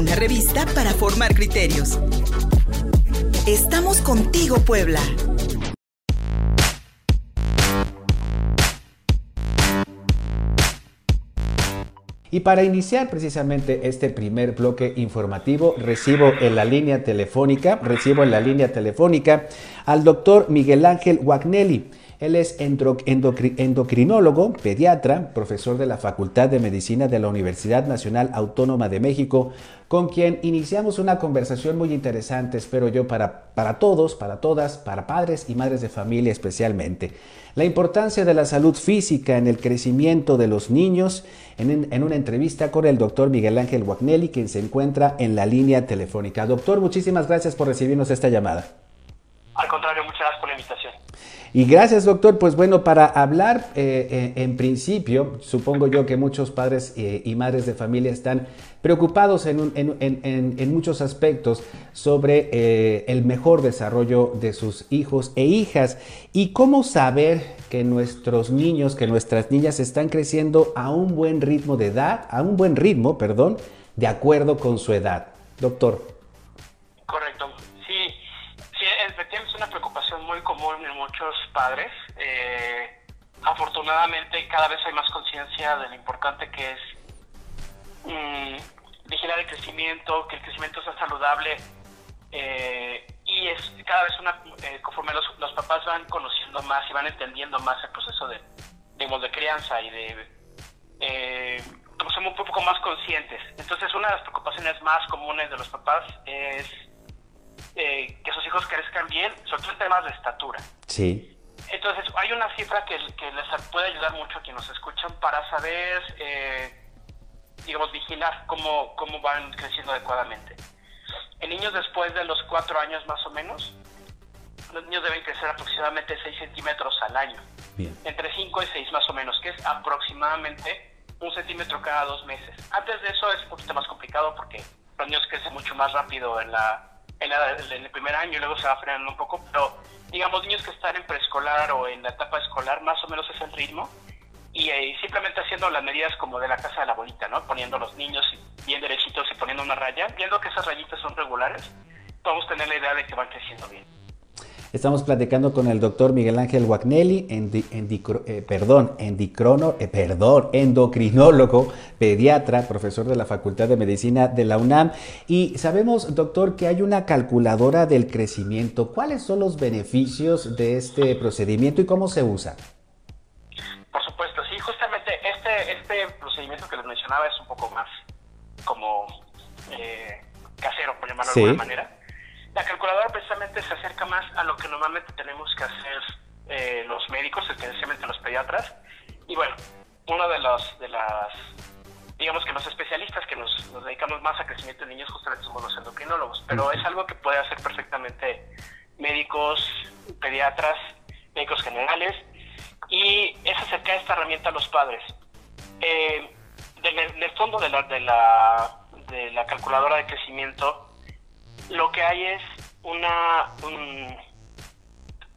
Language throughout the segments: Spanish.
una revista para formar criterios. Estamos contigo, Puebla. Y para iniciar precisamente este primer bloque informativo, recibo en la línea telefónica, recibo en la línea telefónica al doctor Miguel Ángel Wagnelli. Él es endocrinólogo, pediatra, profesor de la Facultad de Medicina de la Universidad Nacional Autónoma de México, con quien iniciamos una conversación muy interesante, espero yo, para, para todos, para todas, para padres y madres de familia especialmente. La importancia de la salud física en el crecimiento de los niños, en, una entrevista con el doctor Miguel Ángel Wagnelli, quien se encuentra en la línea telefónica. Doctor, muchísimas gracias por recibirnos esta llamada. Al contrario, muchas gracias por la invitación. Y gracias, doctor. Pues bueno, para hablar eh, eh, en principio, supongo yo que muchos padres eh, y madres de familia están preocupados en, muchos aspectos sobre el mejor desarrollo de sus hijos e hijas y cómo saber que nuestros niños, que nuestras niñas están creciendo a un buen ritmo de edad, a un buen ritmo, perdón, de acuerdo con su edad. Doctor. En muchos padres. Eh, afortunadamente cada vez hay más conciencia de lo importante que es mmm, vigilar el crecimiento, que el crecimiento sea saludable eh, y es cada vez una eh, conforme los, los, papás van conociendo más y van entendiendo más el proceso de, digamos, de crianza y de eh, somos un poco más conscientes. Entonces una de las preocupaciones más comunes de los papás es eh, que sus hijos crezcan bien, sobre todo en temas de estatura. Sí. Entonces, hay una cifra que, que, les puede ayudar mucho a quienes nos escuchan para saber, eh, digamos, vigilar cómo, cómo van creciendo adecuadamente. En niños después de los cuatro años más o menos, los niños deben crecer aproximadamente 6 centímetros al año. Bien. Entre 5 y 6 más o menos, que es aproximadamente un centímetro cada dos meses. Antes de eso es un poquito más complicado porque los niños crecen mucho más rápido en la en, la, en, el primer año y luego se va frenando un poco, pero digamos niños que están en preescolar o en la etapa escolar, más o menos es el ritmo, y eh, simplemente haciendo las medidas como de la casa de la bolita, ¿no? Poniendo los niños bien derechitos y poniendo una raya, viendo que esas rayitas son regulares, podemos tener la idea de que van creciendo bien. Estamos platicando con el doctor Miguel Ángel endi, endi, eh, perdón, endicrono, eh, perdón, endocrinólogo, pediatra, profesor de la Facultad de Medicina de la UNAM. Y sabemos, doctor, que hay una calculadora del crecimiento. ¿Cuáles son los beneficios de este procedimiento y cómo se usa? Por supuesto, sí, justamente este, este procedimiento que les mencionaba es un poco más como eh, casero, por llamarlo sí. de alguna manera la calculadora precisamente se acerca más a lo que normalmente tenemos que hacer eh, los médicos, especialmente los pediatras. Y bueno, uno de los de las digamos que los especialistas que nos, nos dedicamos más a crecimiento de niños justamente somos los endocrinólogos, pero es algo que puede hacer perfectamente médicos, pediatras, médicos generales y es acercar esta herramienta a los padres. Eh, en el, el fondo de la, de la, de la calculadora de crecimiento lo que hay es una un,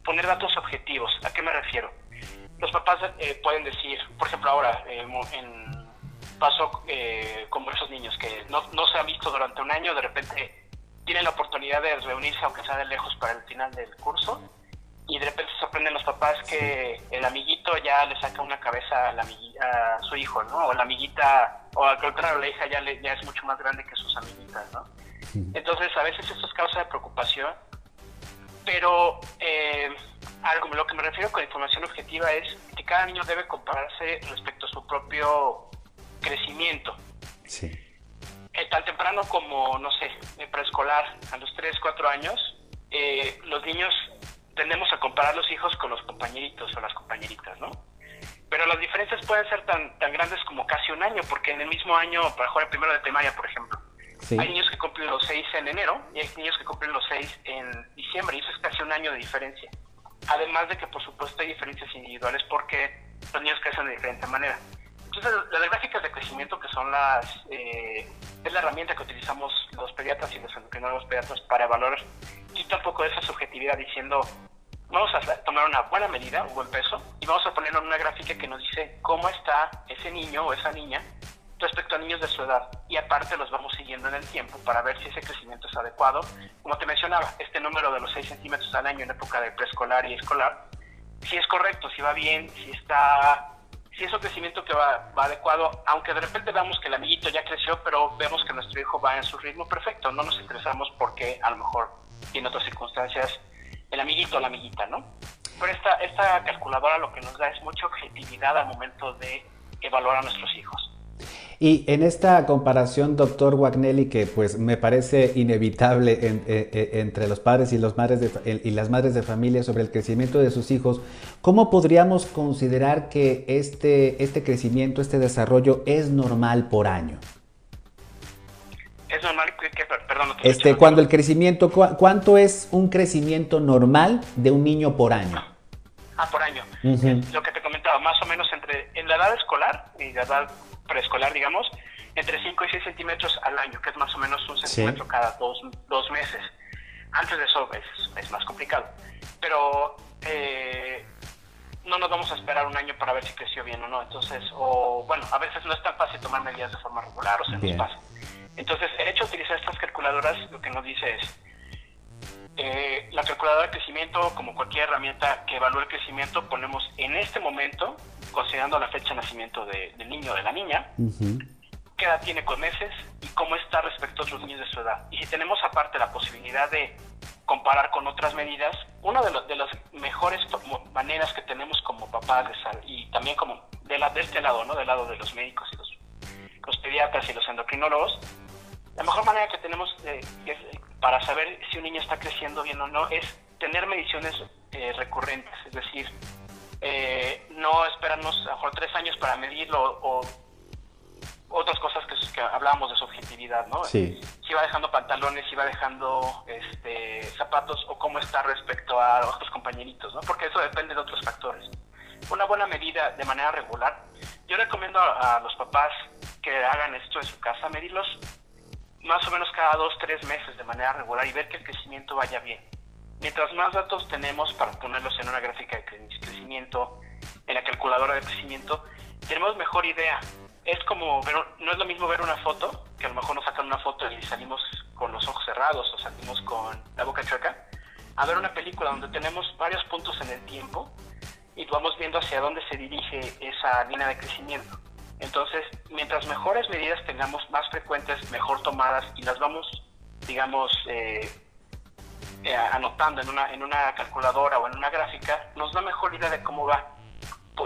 poner datos objetivos. ¿A qué me refiero? Los papás eh, pueden decir, por ejemplo, ahora eh, en paso eh, como esos niños que no, no, se han visto durante un año, de repente tienen la oportunidad de reunirse, aunque sea de lejos, para el final del curso, y de repente sorprenden los papás que el amiguito ya le saca una cabeza a, la, a su hijo, ¿no? O la amiguita, o al contrario, la hija ya, le, ya es mucho más grande que sus amiguitas, ¿no? Entonces, a veces esto es causa de preocupación, pero eh, algo lo que me refiero con información objetiva es que cada niño debe compararse respecto a su propio crecimiento. Sí. Eh, tan temprano como, no sé, en preescolar, a los 3, 4 años, eh, los niños tendemos a comparar los hijos con los compañeritos o las compañeritas, ¿no? Pero las diferencias pueden ser tan, tan grandes como casi un año, porque en el mismo año, para jugar el primero de primaria, por ejemplo, Hay niños que cumplen los 6 en enero y hay niños que cumplen los 6 en diciembre y eso es casi un año de diferencia. Además de que por supuesto hay diferencias individuales porque los niños crecen de diferente manera. Entonces las gráficas de crecimiento que son las eh, es la herramienta que utilizamos los pediatras y los endocrinólogos pediatras para evaluar quita un poco de esa subjetividad diciendo vamos a tomar una buena medida, un buen peso y vamos a ponerlo en una gráfica que nos dice cómo está ese niño o esa niña respecto a niños de su edad y aparte los vamos siguiendo en el tiempo para ver si ese crecimiento es adecuado. Como te mencionaba, este número de los 6 centímetros al año en época de preescolar y escolar, si es correcto, si va bien, si está si es un crecimiento que va, va, adecuado, aunque de repente veamos que el amiguito ya creció, pero vemos que nuestro hijo va en su ritmo perfecto, no nos interesamos porque a lo mejor tiene otras circunstancias el amiguito o la amiguita, ¿no? Pero esta, esta calculadora lo que nos da es mucha objetividad al momento de evaluar a nuestros hijos. Y en esta comparación, doctor Wagnelli, que pues me parece inevitable eh, eh, entre los padres y, los madres y las madres de familia sobre el crecimiento de sus hijos, ¿cómo podríamos considerar que este, este crecimiento, este desarrollo es normal por año? Es normal que, perdón, este, cuando el crecimiento, ¿cuánto es un crecimiento normal de un niño por año? Ah, por año. Lo que te comentaba, más o menos entre en la edad escolar y la edad preescolar, digamos, entre 5 y 6 centímetros al año, que es más o menos un centímetro cada dos, dos, meses. Antes de eso es, más complicado. Pero eh, no nos vamos a esperar un año para ver si creció bien o no. Entonces, o bueno, a veces no es tan fácil tomar medidas de forma regular o se nos pasa. Entonces, el hecho de utilizar estas calculadoras lo que nos dice es, eh, la calculadora de crecimiento, como cualquier herramienta que evalúe el crecimiento, ponemos en este momento, considerando la fecha de nacimiento del niño o de la niña, qué edad tiene con meses y cómo está respecto a otros niños de su edad. Y si tenemos aparte la posibilidad de comparar con otras medidas, una de, de las mejores maneras que tenemos como papás de y también como de, la, de este lado, ¿no? del lado de los médicos y los, los pediatras y los endocrinólogos, la mejor manera que tenemos para saber si un niño está creciendo bien o no es tener mediciones eh, recurrentes, es decir, eh, no esperarnos a lo mejor tres años para medirlo o otras cosas que, que hablábamos de su objetividad, ¿no? Si va dejando pantalones, si va dejando este, zapatos o cómo está respecto a otros compañeritos, ¿no? Porque eso depende de otros factores. Una buena medida de manera regular. Yo recomiendo a, a los papás que hagan esto en su casa, medirlos más o menos cada dos, tres meses de manera regular y ver que el crecimiento vaya bien. Mientras más datos tenemos para ponerlos en una gráfica de crecimiento, en la calculadora de crecimiento, tenemos mejor idea. Es como ver, no es lo mismo ver una foto, que a lo mejor nos sacan una foto y salimos con los ojos cerrados o salimos con la boca chueca, a ver una película donde tenemos varios puntos en el tiempo y vamos viendo hacia dónde se dirige esa línea de crecimiento. Entonces, mientras mejores medidas tengamos, más frecuentes, mejor tomadas y las vamos, digamos, eh, eh, anotando en una, en una calculadora o en una gráfica, nos da mejor idea de cómo va.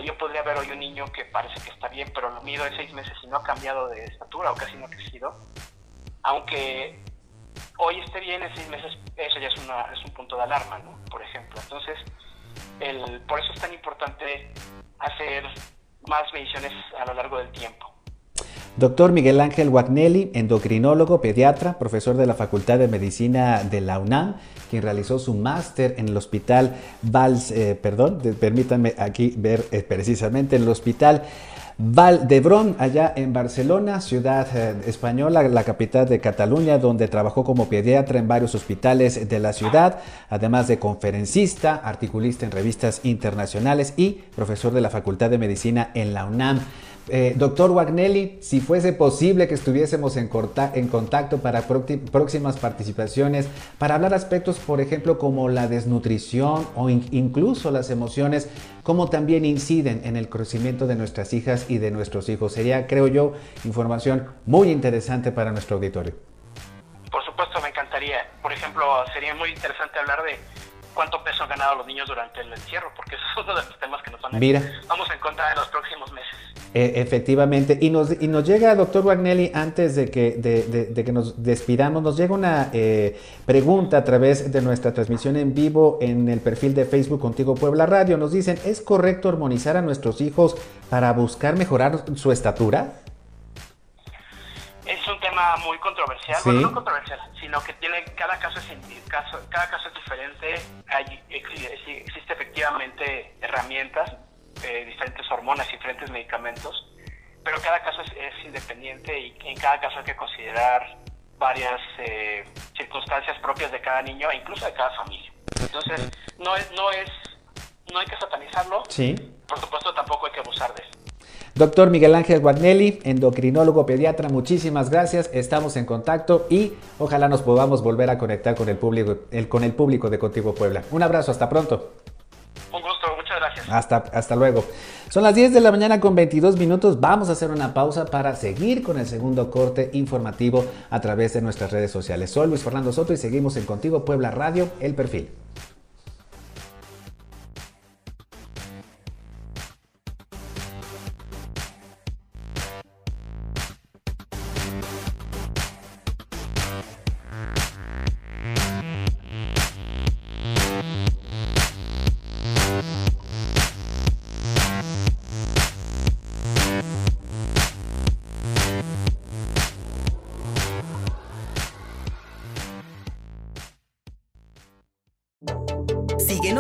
Yo podría ver hoy un niño que parece que está bien, pero lo mido en seis meses y no ha cambiado de estatura o casi no ha crecido. Aunque hoy esté bien en seis meses, eso ya es, una, es un punto de alarma, ¿no? Por ejemplo. Entonces, el, por eso es tan importante hacer más mediciones a lo largo del tiempo. Doctor Miguel Ángel Wagnelli, endocrinólogo, pediatra, profesor de la Facultad de Medicina de la UNAM, quien realizó su máster en el Hospital Vals, eh, perdón, permítanme aquí ver eh, precisamente en el Hospital Valdebron, allá en Barcelona, ciudad eh, española, la capital de Cataluña, donde trabajó como pediatra en varios hospitales de la ciudad, además de conferencista, articulista en revistas internacionales y profesor de la Facultad de Medicina en la UNAM. Eh, doctor Wagnelli, si fuese posible que estuviésemos en, en contacto para próximas participaciones, para hablar aspectos, por ejemplo, como la desnutrición o incluso las emociones, cómo también inciden en el crecimiento de nuestras hijas y de nuestros hijos. Sería, creo yo, información muy interesante para nuestro auditorio. Por supuesto, me encantaría. Por ejemplo, sería muy interesante hablar de cuánto peso han ganado los niños durante el encierro, porque eso es uno de los temas que nos van a, Mira. vamos a encontrar en los próximos meses. E, efectivamente. Y nos, y nos llega, doctor Wagnelli, antes de que, de, que nos despidamos, nos llega una eh, pregunta a través de nuestra transmisión en vivo en el perfil de Facebook Contigo Puebla Radio. Nos dicen, ¿es correcto hormonizar a nuestros hijos para buscar mejorar su estatura? Es un tema muy controversial, bueno, no controversial, sino que tiene cada caso es, cada caso es diferente. Hay, existe efectivamente herramientas eh, diferentes hormonas y diferentes medicamentos, pero cada caso es, independiente y en cada caso hay que considerar varias eh, circunstancias propias de cada niño e incluso de cada familia. Entonces, no es, no es, no hay que satanizarlo. Sí. Por supuesto, tampoco hay que abusar de eso. Doctor Miguel Ángel Guagnelli, endocrinólogo pediatra, muchísimas gracias. Estamos en contacto y ojalá nos podamos volver a conectar con el público, el, con el público de Contigo Puebla. Un abrazo, hasta pronto. Un gusto. Hasta, hasta luego. Son las 10 de la mañana con 22 minutos. Vamos a hacer una pausa para seguir con el segundo corte informativo a través de nuestras redes sociales. Soy Luis Fernando Soto y seguimos en Contigo Puebla Radio, el perfil.